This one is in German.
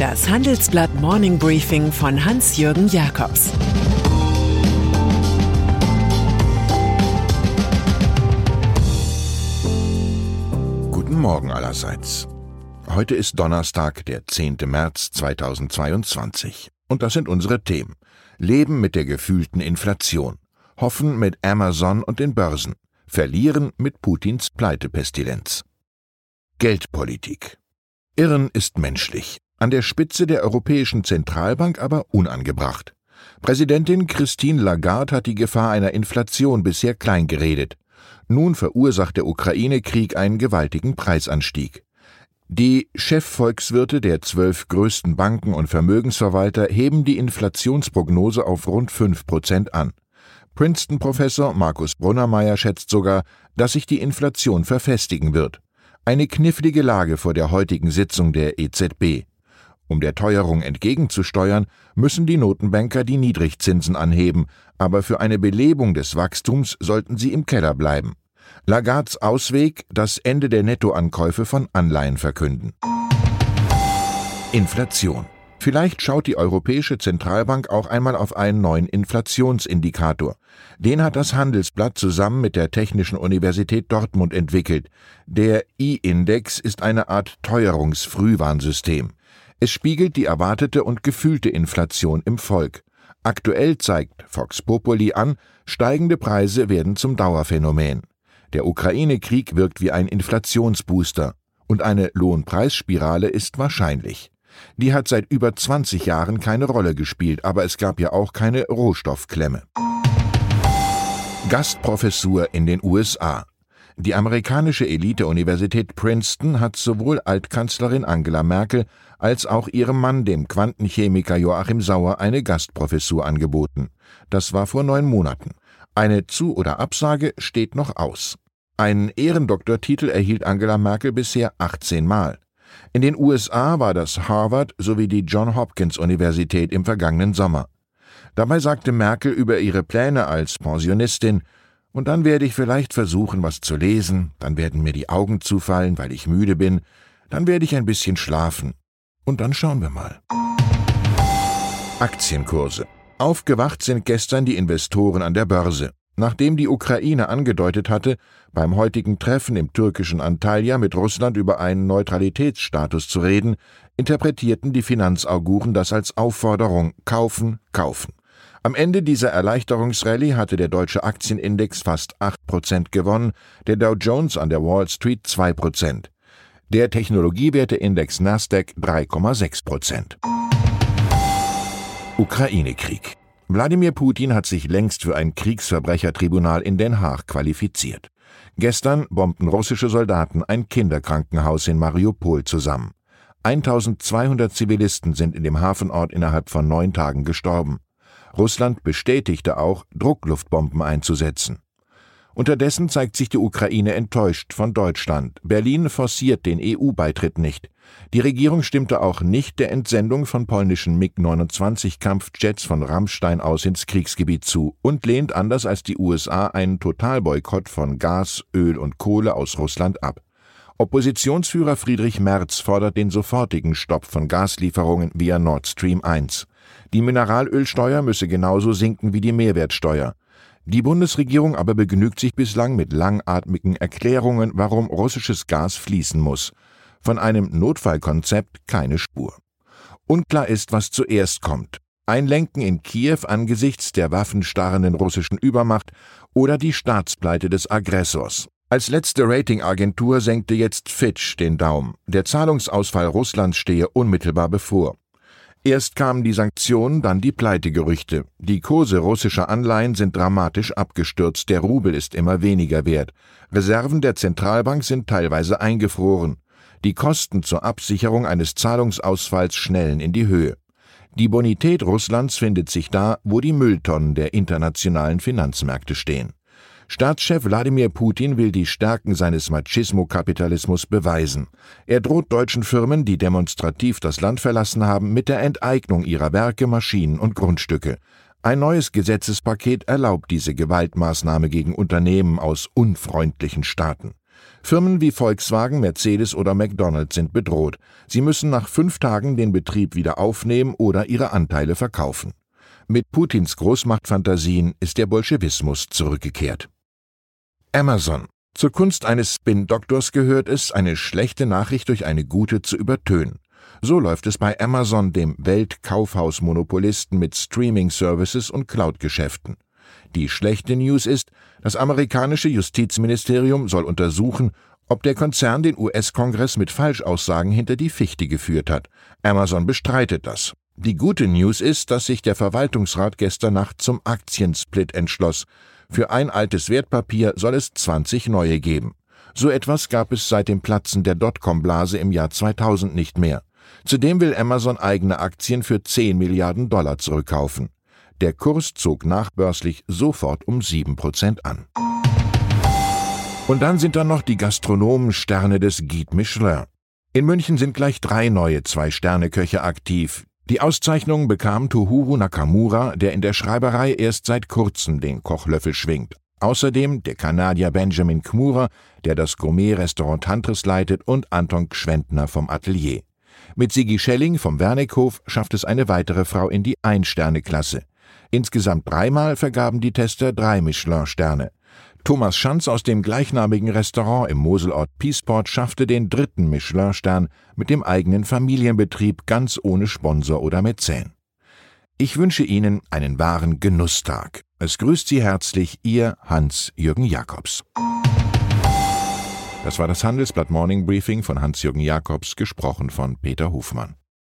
Das Handelsblatt Morning Briefing von Hans-Jürgen Jakobs Guten Morgen allerseits. Heute ist Donnerstag, der 10. März 2022. Und das sind unsere Themen. Leben mit der gefühlten Inflation. Hoffen mit Amazon und den Börsen. Verlieren mit Putins Pleitepestilenz. Geldpolitik. Irren ist menschlich, an der Spitze der Europäischen Zentralbank aber unangebracht. Präsidentin Christine Lagarde hat die Gefahr einer Inflation bisher kleingeredet. Nun verursacht der Ukraine-Krieg einen gewaltigen Preisanstieg. Die Chefvolkswirte der zwölf größten Banken und Vermögensverwalter heben die Inflationsprognose auf rund fünf Prozent an. Princeton-Professor Markus Brunnermeier schätzt sogar, dass sich die Inflation verfestigen wird. Eine knifflige Lage vor der heutigen Sitzung der EZB. Um der Teuerung entgegenzusteuern, müssen die Notenbanker die Niedrigzinsen anheben, aber für eine Belebung des Wachstums sollten sie im Keller bleiben. Lagards Ausweg das Ende der Nettoankäufe von Anleihen verkünden. Inflation. Vielleicht schaut die Europäische Zentralbank auch einmal auf einen neuen Inflationsindikator. Den hat das Handelsblatt zusammen mit der Technischen Universität Dortmund entwickelt. Der I-Index ist eine Art Teuerungsfrühwarnsystem. Es spiegelt die erwartete und gefühlte Inflation im Volk. Aktuell zeigt Fox Populi an, steigende Preise werden zum Dauerphänomen. Der Ukraine-Krieg wirkt wie ein Inflationsbooster und eine Lohnpreisspirale ist wahrscheinlich. Die hat seit über 20 Jahren keine Rolle gespielt, aber es gab ja auch keine Rohstoffklemme. Gastprofessur in den USA. Die amerikanische Elite-Universität Princeton hat sowohl Altkanzlerin Angela Merkel als auch ihrem Mann, dem Quantenchemiker Joachim Sauer, eine Gastprofessur angeboten. Das war vor neun Monaten. Eine Zu- oder Absage steht noch aus. Einen Ehrendoktortitel erhielt Angela Merkel bisher 18 Mal. In den USA war das Harvard sowie die John Hopkins Universität im vergangenen Sommer. Dabei sagte Merkel über ihre Pläne als Pensionistin, und dann werde ich vielleicht versuchen, was zu lesen, dann werden mir die Augen zufallen, weil ich müde bin, dann werde ich ein bisschen schlafen, und dann schauen wir mal. Aktienkurse. Aufgewacht sind gestern die Investoren an der Börse. Nachdem die Ukraine angedeutet hatte, beim heutigen Treffen im türkischen Antalya mit Russland über einen Neutralitätsstatus zu reden, interpretierten die Finanzauguren das als Aufforderung kaufen, kaufen. Am Ende dieser Erleichterungsrallye hatte der deutsche Aktienindex fast 8% gewonnen, der Dow Jones an der Wall Street 2%. Der Technologiewerteindex Nasdaq 3,6%. Ukraine-Krieg. Wladimir Putin hat sich längst für ein Kriegsverbrechertribunal in Den Haag qualifiziert. Gestern bombten russische Soldaten ein Kinderkrankenhaus in Mariupol zusammen. 1200 Zivilisten sind in dem Hafenort innerhalb von neun Tagen gestorben. Russland bestätigte auch, Druckluftbomben einzusetzen. Unterdessen zeigt sich die Ukraine enttäuscht von Deutschland. Berlin forciert den EU-Beitritt nicht. Die Regierung stimmte auch nicht der Entsendung von polnischen MiG-29-Kampfjets von Rammstein aus ins Kriegsgebiet zu und lehnt anders als die USA einen Totalboykott von Gas, Öl und Kohle aus Russland ab. Oppositionsführer Friedrich Merz fordert den sofortigen Stopp von Gaslieferungen via Nord Stream 1. Die Mineralölsteuer müsse genauso sinken wie die Mehrwertsteuer. Die Bundesregierung aber begnügt sich bislang mit langatmigen Erklärungen, warum russisches Gas fließen muss. Von einem Notfallkonzept keine Spur. Unklar ist, was zuerst kommt. Einlenken in Kiew angesichts der waffenstarrenden russischen Übermacht oder die Staatspleite des Aggressors. Als letzte Ratingagentur senkte jetzt Fitch den Daumen. Der Zahlungsausfall Russlands stehe unmittelbar bevor. Erst kamen die Sanktionen, dann die Pleitegerüchte. Die Kurse russischer Anleihen sind dramatisch abgestürzt, der Rubel ist immer weniger wert. Reserven der Zentralbank sind teilweise eingefroren. Die Kosten zur Absicherung eines Zahlungsausfalls schnellen in die Höhe. Die Bonität Russlands findet sich da, wo die Mülltonnen der internationalen Finanzmärkte stehen. Staatschef Wladimir Putin will die Stärken seines Machismo-Kapitalismus beweisen. Er droht deutschen Firmen, die demonstrativ das Land verlassen haben, mit der Enteignung ihrer Werke, Maschinen und Grundstücke. Ein neues Gesetzespaket erlaubt diese Gewaltmaßnahme gegen Unternehmen aus unfreundlichen Staaten. Firmen wie Volkswagen, Mercedes oder McDonald's sind bedroht. Sie müssen nach fünf Tagen den Betrieb wieder aufnehmen oder ihre Anteile verkaufen. Mit Putins Großmachtfantasien ist der Bolschewismus zurückgekehrt. Amazon. Zur Kunst eines Spin-Doktors gehört es, eine schlechte Nachricht durch eine gute zu übertönen. So läuft es bei Amazon, dem Weltkaufhausmonopolisten mit Streaming-Services und Cloud-Geschäften. Die schlechte News ist, das amerikanische Justizministerium soll untersuchen, ob der Konzern den US-Kongress mit Falschaussagen hinter die Fichte geführt hat. Amazon bestreitet das. Die gute News ist, dass sich der Verwaltungsrat gestern Nacht zum Aktiensplit entschloss. Für ein altes Wertpapier soll es 20 neue geben. So etwas gab es seit dem Platzen der Dotcom-Blase im Jahr 2000 nicht mehr. Zudem will Amazon eigene Aktien für 10 Milliarden Dollar zurückkaufen. Der Kurs zog nachbörslich sofort um 7% an. Und dann sind da noch die Gastronomensterne des Guide Michelin. In München sind gleich drei neue Zwei-Sterne-Köche aktiv. Die Auszeichnung bekam Tohuru Nakamura, der in der Schreiberei erst seit kurzem den Kochlöffel schwingt. Außerdem der Kanadier Benjamin Kmura, der das Gourmet-Restaurant Tantris leitet, und Anton Gschwendner vom Atelier. Mit Sigi Schelling vom Wernickhof schafft es eine weitere Frau in die Ein-Sterne-Klasse. Insgesamt dreimal vergaben die Tester drei Michelin-Sterne. Thomas Schanz aus dem gleichnamigen Restaurant im Moselort Peaceport schaffte den dritten Michelin-Stern mit dem eigenen Familienbetrieb ganz ohne Sponsor oder Mäzen. Ich wünsche Ihnen einen wahren Genusstag. Es grüßt Sie herzlich Ihr Hans-Jürgen Jakobs. Das war das Handelsblatt Morning Briefing von Hans-Jürgen Jakobs, gesprochen von Peter Hofmann.